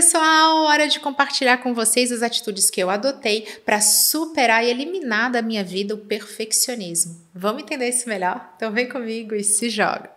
pessoal, hora de compartilhar com vocês as atitudes que eu adotei para superar e eliminar da minha vida o perfeccionismo. Vamos entender isso melhor? Então vem comigo e se joga.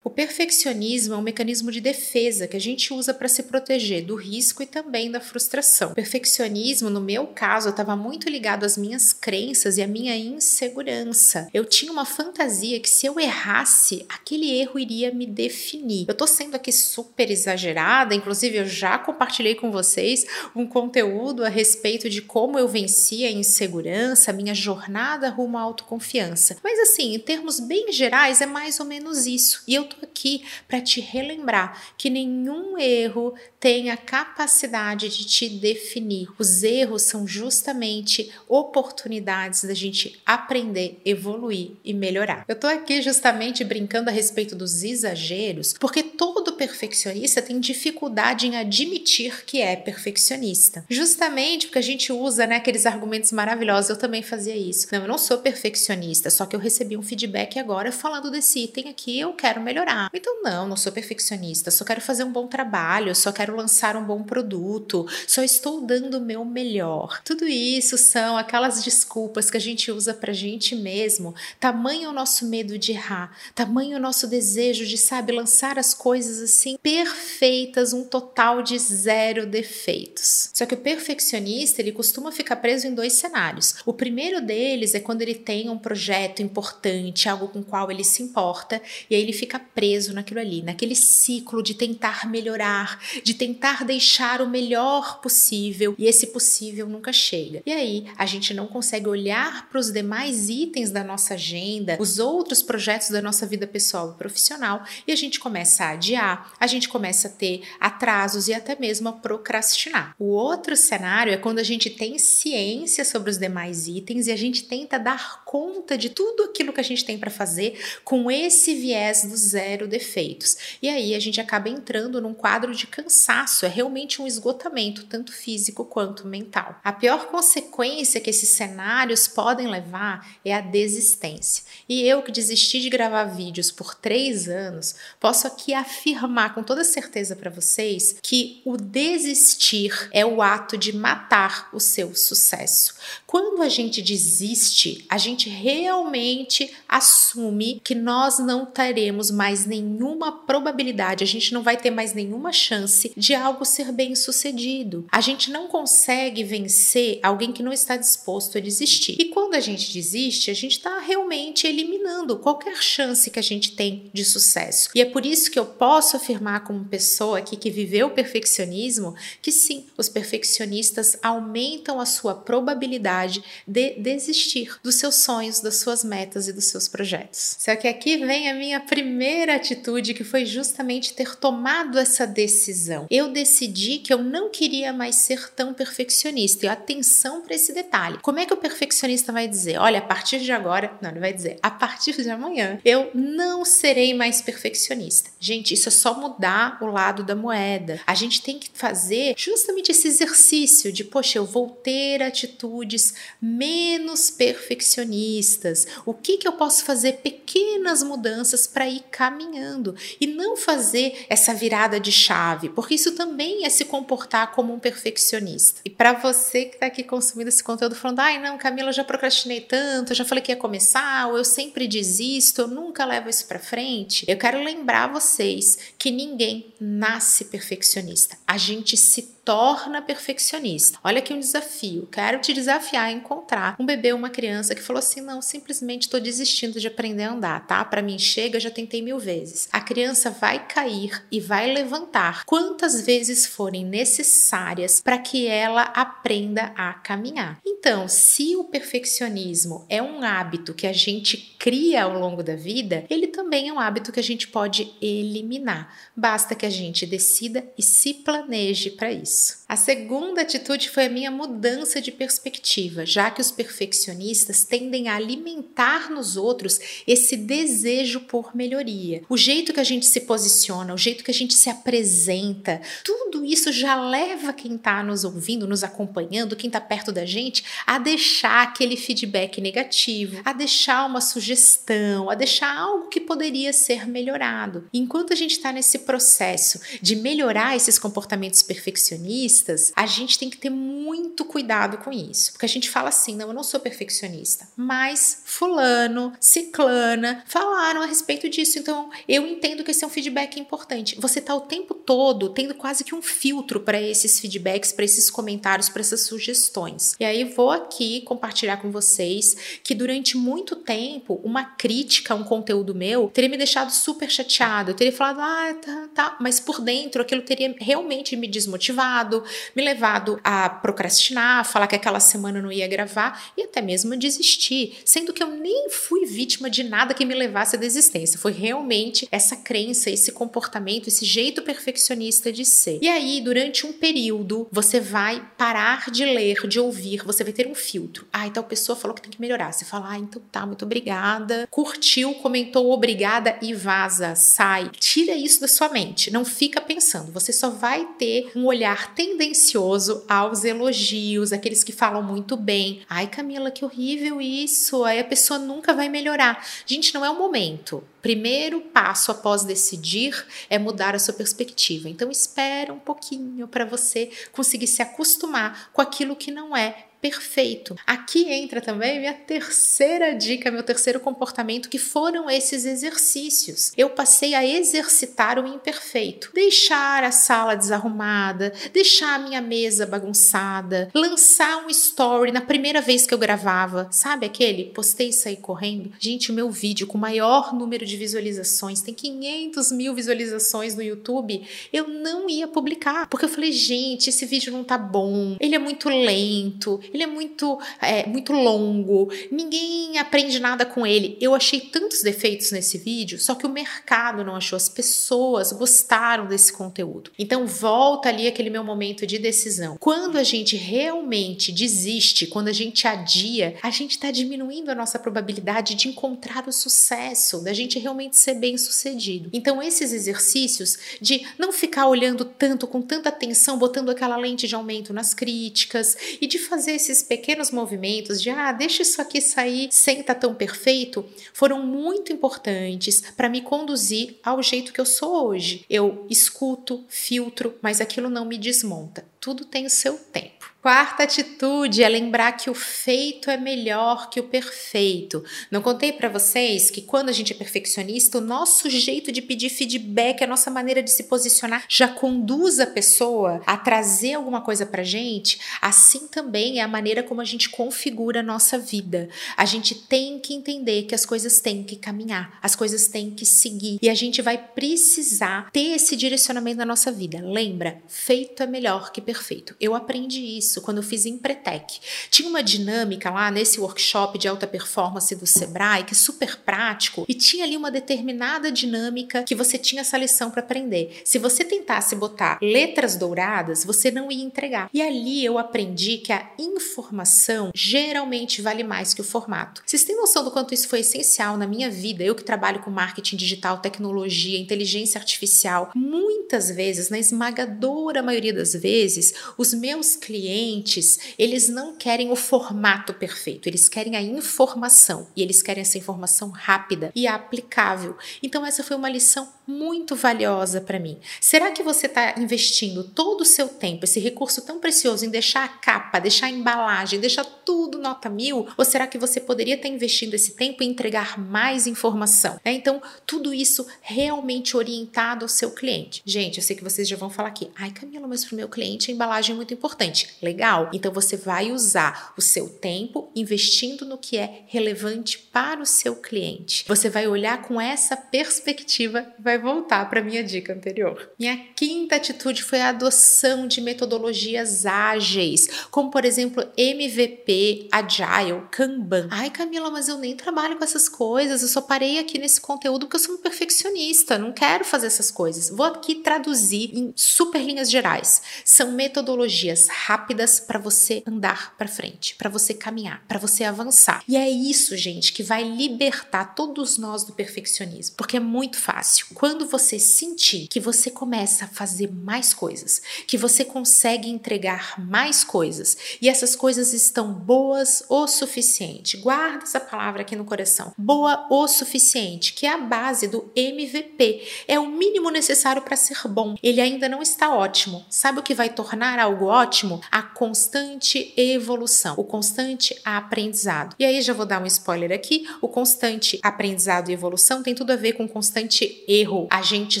Perfeccionismo é um mecanismo de defesa que a gente usa para se proteger do risco e também da frustração. O perfeccionismo, no meu caso, estava muito ligado às minhas crenças e à minha insegurança. Eu tinha uma fantasia que se eu errasse, aquele erro iria me definir. Eu tô sendo aqui super exagerada, inclusive eu já compartilhei com vocês um conteúdo a respeito de como eu venci a insegurança, a minha jornada rumo à autoconfiança. Mas assim, em termos bem gerais, é mais ou menos isso. E eu tô aqui para te relembrar que nenhum erro tem a capacidade de te definir. Os erros são justamente oportunidades da gente aprender, evoluir e melhorar. Eu tô aqui justamente brincando a respeito dos exageros, porque todo perfeccionista tem dificuldade em admitir que é perfeccionista. Justamente porque a gente usa, né, aqueles argumentos maravilhosos. Eu também fazia isso. Não, eu não sou perfeccionista, só que eu recebi um feedback agora falando desse item aqui, eu quero melhorar. Então, não, não sou perfeccionista, só quero fazer um bom trabalho, só quero lançar um bom produto, só estou dando o meu melhor. Tudo isso são aquelas desculpas que a gente usa pra gente mesmo. Tamanho o nosso medo de errar, tamanho o nosso desejo de, sabe, lançar as coisas assim perfeitas, um total de zero defeitos. Só que o perfeccionista, ele costuma ficar preso em dois cenários. O primeiro deles é quando ele tem um projeto importante, algo com o qual ele se importa, e aí ele fica preso naquilo ali, naquele ciclo de tentar melhorar, de tentar deixar o melhor possível e esse possível nunca chega. E aí a gente não consegue olhar para os demais itens da nossa agenda, os outros projetos da nossa vida pessoal e profissional e a gente começa a adiar, a gente começa a ter atrasos e até mesmo a procrastinar. O outro cenário é quando a gente tem ciência sobre os demais itens e a gente tenta dar conta de tudo aquilo que a gente tem para fazer com esse viés do zero defeitos. E aí a gente acaba entrando num quadro de cansaço, é realmente um esgotamento, tanto físico quanto mental. A pior consequência que esses cenários podem levar é a desistência. E eu que desisti de gravar vídeos por três anos, posso aqui afirmar com toda certeza para vocês que o desistir é o ato de matar o seu sucesso. Quando a gente desiste, a gente realmente assume que nós não teremos mais nenhuma probabilidade, a gente não vai ter mais nenhuma chance de algo ser bem sucedido. A gente não consegue vencer alguém que não está disposto a desistir. E quando a gente desiste, a gente está realmente eliminando qualquer chance que a gente tem de sucesso. E é por isso que eu posso afirmar, como pessoa aqui que viveu o perfeccionismo, que sim, os perfeccionistas aumentam a sua probabilidade de desistir dos seus sonhos, das suas metas e dos seus projetos. Só que aqui vem a minha primeira atitude que foi justamente ter tomado essa decisão. Eu decidi que eu não queria mais ser tão perfeccionista. E atenção para esse detalhe. Como é que o perfeccionista vai dizer? Olha, a partir de agora, não, ele vai dizer, a partir de amanhã, eu não serei mais perfeccionista. Gente, isso é só mudar o lado da moeda. A gente tem que fazer justamente esse exercício de, poxa, eu vou ter atitudes menos perfeccionistas. O que que eu posso fazer pequenas mudanças para ir caminhando e não fazer essa virada de chave, porque isso também é se comportar como um perfeccionista. E para você que está aqui consumindo esse conteúdo falando, ai não, Camila, eu já procrastinei tanto, eu já falei que ia começar, ou eu sempre desisto, eu nunca levo isso para frente. Eu quero lembrar vocês que ninguém nasce perfeccionista. A gente se torna perfeccionista. Olha aqui um desafio. Quero te desafiar a encontrar um bebê ou uma criança que falou assim: não, simplesmente estou desistindo de aprender a andar, tá? Para mim chega, já tentei mil vezes. A criança vai cair e vai levantar quantas vezes forem necessárias para que ela aprenda a caminhar. Então, se o perfeccionismo é um hábito que a gente cria ao longo da vida, ele também é um hábito que a gente pode eliminar. Basta que a gente decida e se planeje para isso. A segunda atitude foi a minha mudança de perspectiva, já que os perfeccionistas tendem a alimentar nos outros esse desejo por melhoria. O jeito que a gente se posiciona, o jeito que a gente se apresenta, tudo isso já leva quem está nos ouvindo, nos acompanhando, quem está perto da gente, a deixar aquele feedback negativo, a deixar uma sugestão, a deixar algo que poderia ser melhorado. Enquanto a gente está nesse processo de melhorar esses comportamentos perfeccionistas, perfeccionistas, a gente tem que ter muito cuidado com isso. Porque a gente fala assim: não, eu não sou perfeccionista. Mas Fulano, Ciclana falaram a respeito disso. Então eu entendo que esse é um feedback importante. Você está o tempo todo tendo quase que um filtro para esses feedbacks, para esses comentários, para essas sugestões. E aí vou aqui compartilhar com vocês que durante muito tempo, uma crítica a um conteúdo meu teria me deixado super chateado. Eu teria falado, ah, tá, tá. Mas por dentro aquilo teria realmente me desmotivado, me levado a procrastinar, a falar que aquela semana não ia gravar e até mesmo desistir, sendo que eu nem fui vítima de nada que me levasse à desistência. Foi realmente essa crença, esse comportamento, esse jeito perfeccionista de ser. E aí, durante um período, você vai parar de ler, de ouvir, você vai ter um filtro. Ah, então a pessoa falou que tem que melhorar. Você fala, ah, então tá, muito obrigada. Curtiu, comentou obrigada e vaza, sai. Tira isso da sua mente. Não fica pensando. Você só vai ter um olhar tendencioso aos elogios, aqueles que falam muito bem. Ai, Camila, que horrível isso. Aí a pessoa nunca vai melhorar. Gente, não é o momento. Primeiro passo após decidir é mudar a sua perspectiva. Então espera um pouquinho para você conseguir se acostumar com aquilo que não é perfeito. Aqui entra também minha terceira dica, meu terceiro comportamento, que foram esses exercícios. Eu passei a exercitar o imperfeito, deixar a sala desarrumada, deixar a minha mesa bagunçada, lançar um story na primeira vez que eu gravava, sabe aquele? Postei e saí correndo. Gente, o meu vídeo com maior número de visualizações, tem 500 mil visualizações no YouTube, eu não ia publicar, porque eu falei, gente, esse vídeo não tá bom, ele é muito lento, ele é muito, é, muito longo, ninguém aprende nada com ele. Eu achei tantos defeitos nesse vídeo, só que o mercado não achou, as pessoas gostaram desse conteúdo. Então volta ali aquele meu momento de decisão. Quando a gente realmente desiste, quando a gente adia, a gente está diminuindo a nossa probabilidade de encontrar o sucesso, da gente realmente ser bem sucedido. Então esses exercícios de não ficar olhando tanto, com tanta atenção, botando aquela lente de aumento nas críticas e de fazer esses pequenos movimentos de ah, deixa isso aqui sair sem tá tão perfeito, foram muito importantes para me conduzir ao jeito que eu sou hoje. Eu escuto, filtro, mas aquilo não me desmonta. Tudo tem o seu tempo. Quarta atitude é lembrar que o feito é melhor que o perfeito. Não contei para vocês que quando a gente é perfeccionista, o nosso jeito de pedir feedback, a nossa maneira de se posicionar já conduz a pessoa a trazer alguma coisa pra gente. Assim também é a maneira como a gente configura a nossa vida. A gente tem que entender que as coisas têm que caminhar, as coisas têm que seguir e a gente vai precisar ter esse direcionamento na nossa vida. Lembra, feito é melhor que perfeito. Eu aprendi isso isso quando eu fiz Empretec. Tinha uma dinâmica lá nesse workshop de alta performance do Sebrae, que é super prático, e tinha ali uma determinada dinâmica que você tinha essa lição para aprender. Se você tentasse botar letras douradas, você não ia entregar. E ali eu aprendi que a informação geralmente vale mais que o formato. Vocês têm noção do quanto isso foi essencial na minha vida? Eu que trabalho com marketing digital, tecnologia, inteligência artificial, muitas vezes, na esmagadora maioria das vezes, os meus clientes clientes, eles não querem o formato perfeito, eles querem a informação e eles querem essa informação rápida e aplicável. Então, essa foi uma lição muito valiosa para mim. Será que você está investindo todo o seu tempo, esse recurso tão precioso, em deixar a capa, deixar a embalagem, deixar tudo nota mil? Ou será que você poderia estar investindo esse tempo em entregar mais informação? É, então, tudo isso realmente orientado ao seu cliente. Gente, eu sei que vocês já vão falar aqui, ai Camila, mas para o meu cliente a embalagem é muito importante legal? Então você vai usar o seu tempo investindo no que é relevante para o seu cliente. Você vai olhar com essa perspectiva vai voltar para minha dica anterior. Minha quinta atitude foi a adoção de metodologias ágeis, como por exemplo MVP, Agile, Kanban. Ai, Camila, mas eu nem trabalho com essas coisas, eu só parei aqui nesse conteúdo porque eu sou um perfeccionista, não quero fazer essas coisas. Vou aqui traduzir em super linhas gerais. São metodologias rápidas para você andar para frente, para você caminhar, para você avançar. E é isso, gente, que vai libertar todos nós do perfeccionismo, porque é muito fácil. Quando você sentir que você começa a fazer mais coisas, que você consegue entregar mais coisas e essas coisas estão boas o suficiente. Guarda essa palavra aqui no coração. Boa o suficiente, que é a base do MVP. É o mínimo necessário para ser bom. Ele ainda não está ótimo. Sabe o que vai tornar algo ótimo? A constante evolução, o constante aprendizado. E aí já vou dar um spoiler aqui, o constante aprendizado e evolução tem tudo a ver com constante erro. A gente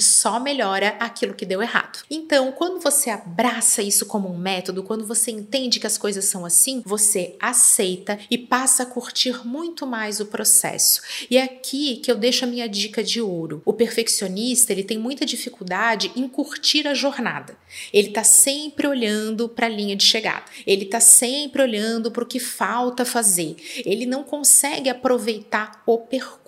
só melhora aquilo que deu errado. Então, quando você abraça isso como um método, quando você entende que as coisas são assim, você aceita e passa a curtir muito mais o processo. E é aqui que eu deixo a minha dica de ouro. O perfeccionista, ele tem muita dificuldade em curtir a jornada. Ele está sempre olhando para a linha de chegada. Ele está sempre olhando para o que falta fazer. Ele não consegue aproveitar o percurso.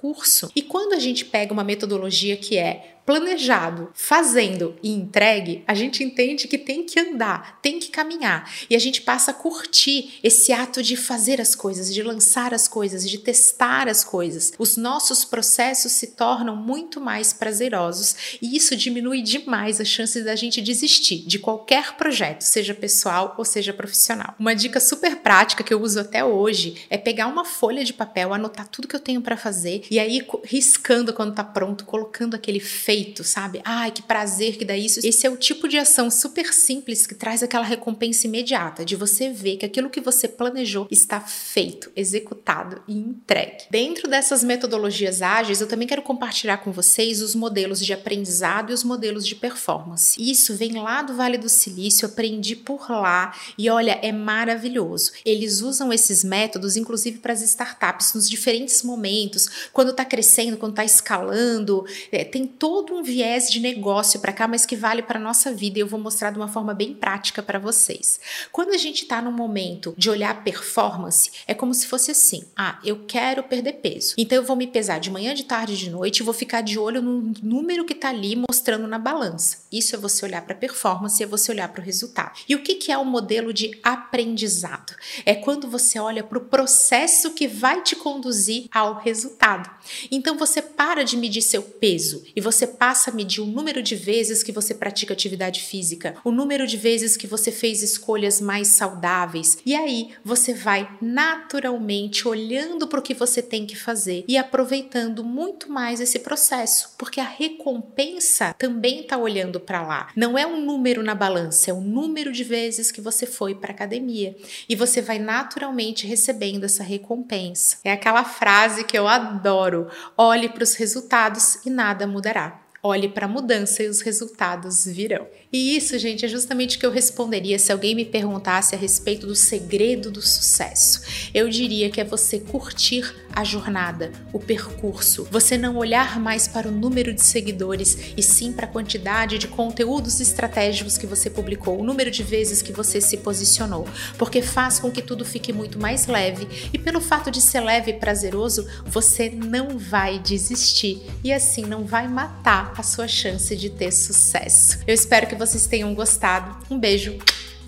E quando a gente pega uma metodologia que é planejado, fazendo e entregue, a gente entende que tem que andar, tem que caminhar e a gente passa a curtir esse ato de fazer as coisas, de lançar as coisas, de testar as coisas. Os nossos processos se tornam muito mais prazerosos e isso diminui demais as chances da gente desistir de qualquer projeto, seja pessoal ou seja profissional. Uma dica super prática que eu uso até hoje é pegar uma folha de papel, anotar tudo que eu tenho para fazer e aí riscando quando tá pronto, colocando aquele feito feito, sabe? Ai, que prazer que dá isso. Esse é o tipo de ação super simples que traz aquela recompensa imediata, de você ver que aquilo que você planejou está feito, executado e entregue. Dentro dessas metodologias ágeis, eu também quero compartilhar com vocês os modelos de aprendizado e os modelos de performance. Isso vem lá do Vale do Silício, aprendi por lá e olha, é maravilhoso. Eles usam esses métodos, inclusive para as startups, nos diferentes momentos, quando está crescendo, quando está escalando, é, tem todo todo um viés de negócio para cá, mas que vale para nossa vida e eu vou mostrar de uma forma bem prática para vocês. Quando a gente está no momento de olhar performance, é como se fosse assim: ah, eu quero perder peso. Então eu vou me pesar de manhã, de tarde, de noite, e vou ficar de olho no número que está ali mostrando na balança. Isso é você olhar para performance, é você olhar para o resultado. E o que, que é o modelo de aprendizado? É quando você olha para o processo que vai te conduzir ao resultado. Então você para de medir seu peso e você passa a medir o número de vezes que você pratica atividade física, o número de vezes que você fez escolhas mais saudáveis. E aí você vai naturalmente olhando para o que você tem que fazer e aproveitando muito mais esse processo, porque a recompensa também está olhando para lá. Não é um número na balança, é o número de vezes que você foi para academia e você vai naturalmente recebendo essa recompensa. É aquela frase que eu adoro: olhe para os resultados e nada mudará. Olhe para a mudança e os resultados virão. E isso, gente, é justamente o que eu responderia se alguém me perguntasse a respeito do segredo do sucesso. Eu diria que é você curtir a jornada, o percurso, você não olhar mais para o número de seguidores e sim para a quantidade de conteúdos estratégicos que você publicou, o número de vezes que você se posicionou, porque faz com que tudo fique muito mais leve e pelo fato de ser leve e prazeroso, você não vai desistir e assim não vai matar a sua chance de ter sucesso. Eu espero que vocês tenham gostado. Um beijo,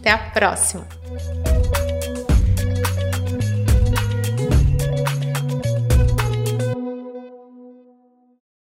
até a próxima!